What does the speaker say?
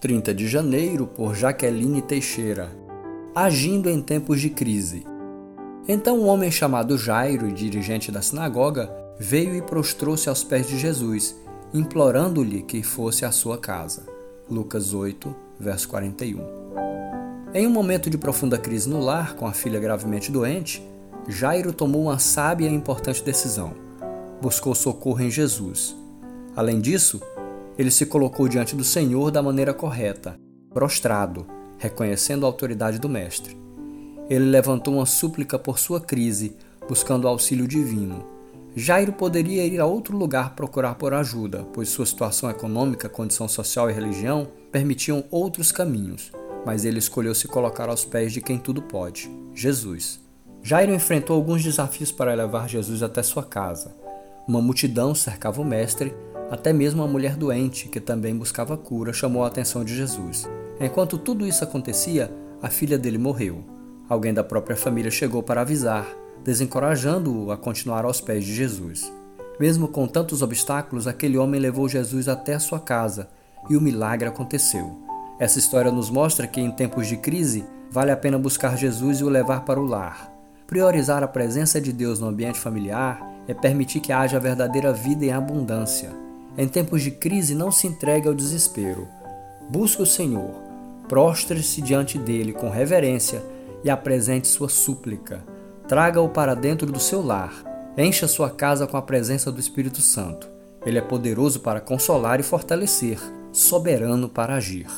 30 de janeiro, por Jaqueline Teixeira. Agindo em tempos de crise. Então um homem chamado Jairo, dirigente da sinagoga, veio e prostrou-se aos pés de Jesus, implorando-lhe que fosse à sua casa. Lucas 8, verso 41. Em um momento de profunda crise no lar, com a filha gravemente doente, Jairo tomou uma sábia e importante decisão. Buscou socorro em Jesus. Além disso, ele se colocou diante do Senhor da maneira correta, prostrado, reconhecendo a autoridade do Mestre. Ele levantou uma súplica por sua crise, buscando auxílio divino. Jairo poderia ir a outro lugar procurar por ajuda, pois sua situação econômica, condição social e religião permitiam outros caminhos, mas ele escolheu se colocar aos pés de quem tudo pode, Jesus. Jairo enfrentou alguns desafios para levar Jesus até sua casa. Uma multidão cercava o mestre, até mesmo uma mulher doente, que também buscava cura, chamou a atenção de Jesus. Enquanto tudo isso acontecia, a filha dele morreu. Alguém da própria família chegou para avisar, desencorajando-o a continuar aos pés de Jesus. Mesmo com tantos obstáculos, aquele homem levou Jesus até a sua casa e o milagre aconteceu. Essa história nos mostra que em tempos de crise, vale a pena buscar Jesus e o levar para o lar. Priorizar a presença de Deus no ambiente familiar é permitir que haja verdadeira vida em abundância. Em tempos de crise, não se entregue ao desespero. Busque o Senhor, prostre-se diante dele com reverência e apresente sua súplica. Traga-o para dentro do seu lar. Encha sua casa com a presença do Espírito Santo. Ele é poderoso para consolar e fortalecer, soberano para agir.